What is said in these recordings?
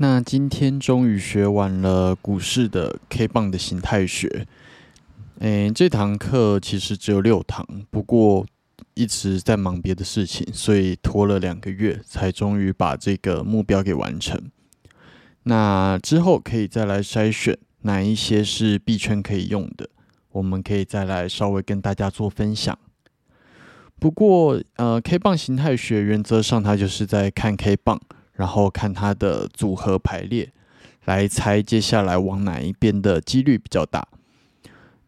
那今天终于学完了股市的 K 棒的形态学。诶，这堂课其实只有六堂，不过一直在忙别的事情，所以拖了两个月才终于把这个目标给完成。那之后可以再来筛选哪一些是币圈可以用的，我们可以再来稍微跟大家做分享。不过，呃，K 棒形态学原则上它就是在看 K 棒。然后看它的组合排列，来猜接下来往哪一边的几率比较大。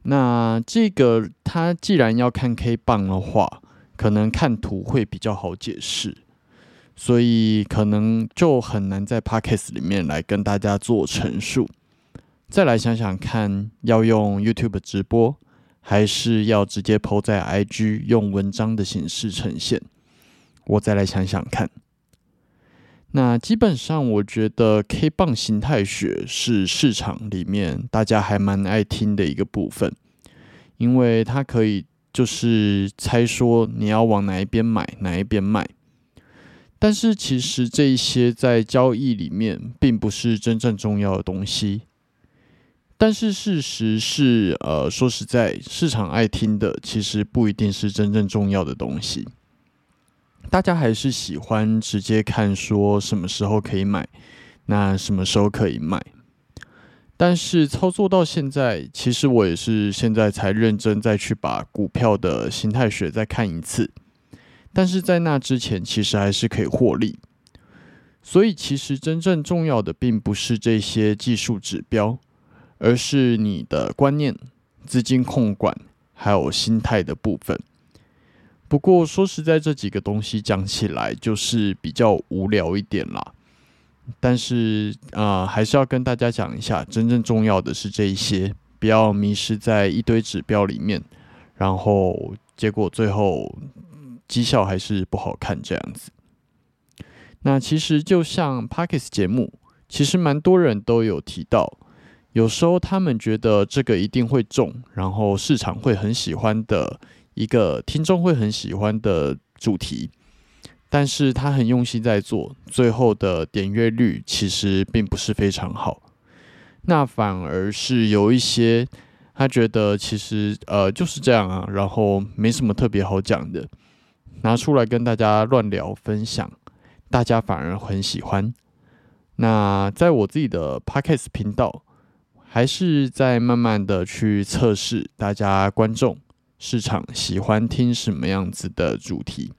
那这个它既然要看 K 棒的话，可能看图会比较好解释，所以可能就很难在 Podcast 里面来跟大家做陈述。再来想想看，要用 YouTube 直播，还是要直接 PO 在 IG 用文章的形式呈现？我再来想想看。那基本上，我觉得 K 棒形态学是市场里面大家还蛮爱听的一个部分，因为它可以就是猜说你要往哪一边买，哪一边卖。但是其实这一些在交易里面并不是真正重要的东西。但是事实是，呃，说实在，市场爱听的其实不一定是真正重要的东西。大家还是喜欢直接看说什么时候可以买，那什么时候可以卖。但是操作到现在，其实我也是现在才认真再去把股票的形态学再看一次。但是在那之前，其实还是可以获利。所以其实真正重要的并不是这些技术指标，而是你的观念、资金控管还有心态的部分。不过说实在，这几个东西讲起来就是比较无聊一点啦。但是啊，还是要跟大家讲一下，真正重要的是这一些，不要迷失在一堆指标里面，然后结果最后绩效还是不好看这样子。那其实就像 Parkes 节目，其实蛮多人都有提到，有时候他们觉得这个一定会中，然后市场会很喜欢的。一个听众会很喜欢的主题，但是他很用心在做，最后的点阅率其实并不是非常好。那反而是有一些他觉得其实呃就是这样啊，然后没什么特别好讲的，拿出来跟大家乱聊分享，大家反而很喜欢。那在我自己的 podcast 频道，还是在慢慢的去测试大家观众市场喜欢听什么样子的主题。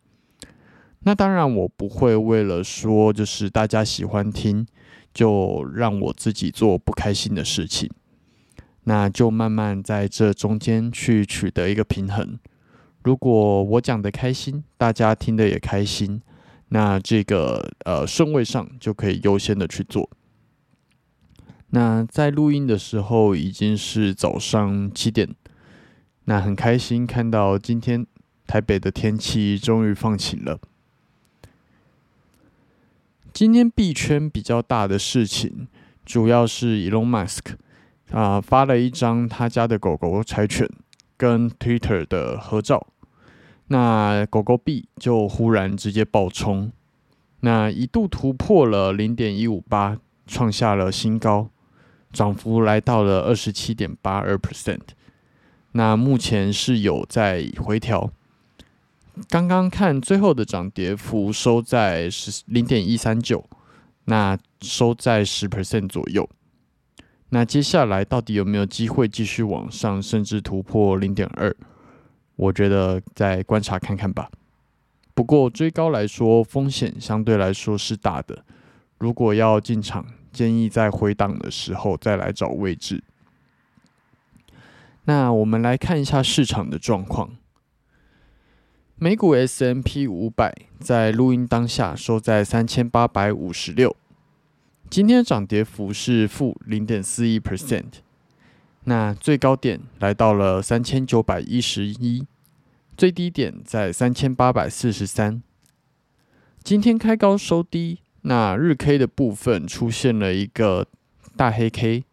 那当然，我不会为了说就是大家喜欢听，就让我自己做不开心的事情。那就慢慢在这中间去取得一个平衡。如果我讲的开心，大家听的也开心，那这个呃顺位上就可以优先的去做。那在录音的时候已经是早上七点，那很开心看到今天台北的天气终于放晴了。今天币圈比较大的事情，主要是 Elon Musk 啊发了一张他家的狗狗柴犬跟 Twitter 的合照，那狗狗币就忽然直接爆冲，那一度突破了零点一五八，创下了新高，涨幅来到了二十七点八二 percent，那目前是有在回调。刚刚看最后的涨跌幅收在十零点一三九，那收在十 percent 左右。那接下来到底有没有机会继续往上，甚至突破零点二？我觉得再观察看看吧。不过追高来说，风险相对来说是大的。如果要进场，建议在回档的时候再来找位置。那我们来看一下市场的状况。美股 S M P 五百在录音当下收在三千八百五十六，今天涨跌幅是负零点四一 percent，那最高点来到了三千九百一十一，最低点在三千八百四十三。今天开高收低，那日 K 的部分出现了一个大黑 K，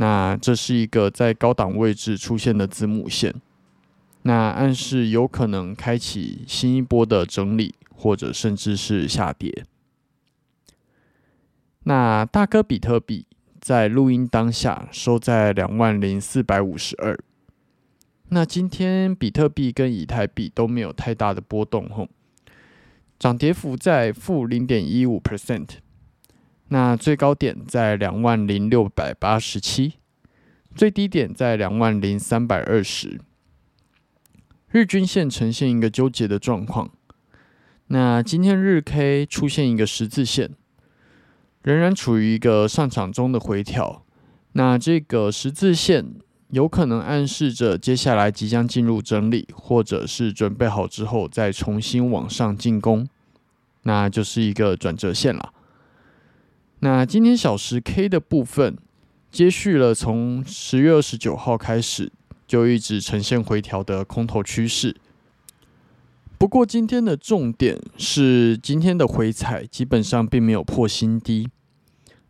那这是一个在高档位置出现的子母线。那暗示有可能开启新一波的整理，或者甚至是下跌。那大哥比特币在录音当下收在两万零四百五十二。那今天比特币跟以太币都没有太大的波动，吼，涨跌幅在负零点一五 percent。那最高点在两万零六百八十七，最低点在两万零三百二十。日均线呈现一个纠结的状况，那今天日 K 出现一个十字线，仍然处于一个上涨中的回调。那这个十字线有可能暗示着接下来即将进入整理，或者是准备好之后再重新往上进攻，那就是一个转折线了。那今天小时 K 的部分接续了从十月二十九号开始。就一直呈现回调的空头趋势。不过今天的重点是今天的回踩基本上并没有破新低，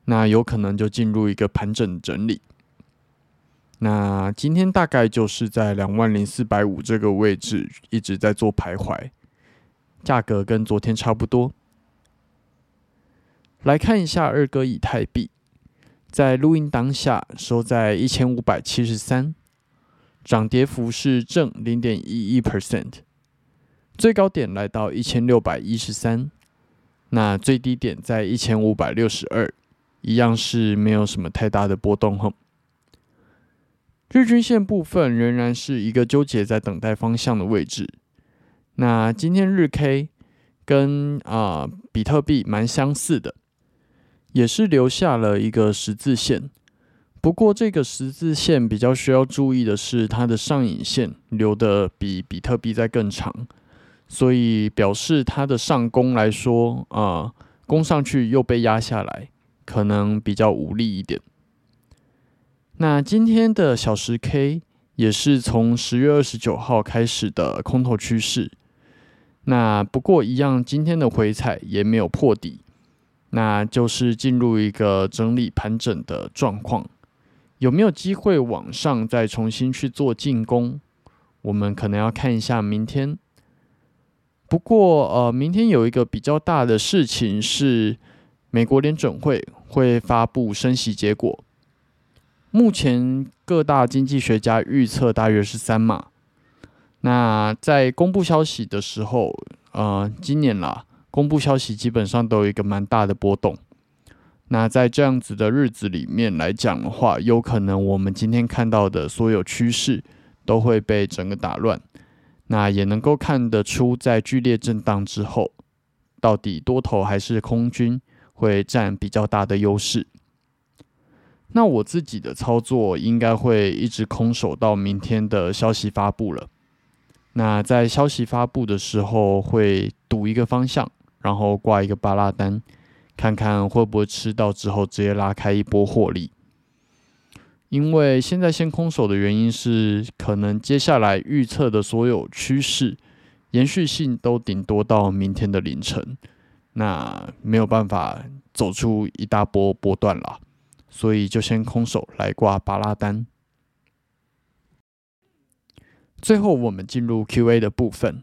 那有可能就进入一个盘整整理。那今天大概就是在两万零四百五这个位置一直在做徘徊，价格跟昨天差不多。来看一下二哥以太币，在录音当下收在一千五百七十三。涨跌幅是正零点一一 percent，最高点来到一千六百一十三，那最低点在一千五百六十二，一样是没有什么太大的波动哈。日均线部分仍然是一个纠结在等待方向的位置。那今天日 K 跟啊比特币蛮相似的，也是留下了一个十字线。不过，这个十字线比较需要注意的是，它的上影线留的比比特币在更长，所以表示它的上攻来说，啊，攻上去又被压下来，可能比较无力一点。那今天的小时 K 也是从十月二十九号开始的空头趋势，那不过一样，今天的回踩也没有破底，那就是进入一个整理盘整的状况。有没有机会往上再重新去做进攻？我们可能要看一下明天。不过，呃，明天有一个比较大的事情是，美国联准会会发布升息结果。目前各大经济学家预测大约是三码。那在公布消息的时候，呃，今年啦，公布消息基本上都有一个蛮大的波动。那在这样子的日子里面来讲的话，有可能我们今天看到的所有趋势都会被整个打乱。那也能够看得出，在剧烈震荡之后，到底多头还是空军会占比较大的优势。那我自己的操作应该会一直空手到明天的消息发布了。那在消息发布的时候，会赌一个方向，然后挂一个巴拉单。看看会不会吃到之后直接拉开一波获利，因为现在先空手的原因是，可能接下来预测的所有趋势延续性都顶多到明天的凌晨，那没有办法走出一大波波段了，所以就先空手来挂巴拉单。最后我们进入 Q&A 的部分，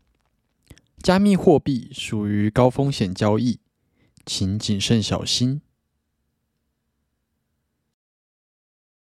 加密货币属于高风险交易。请谨慎小心。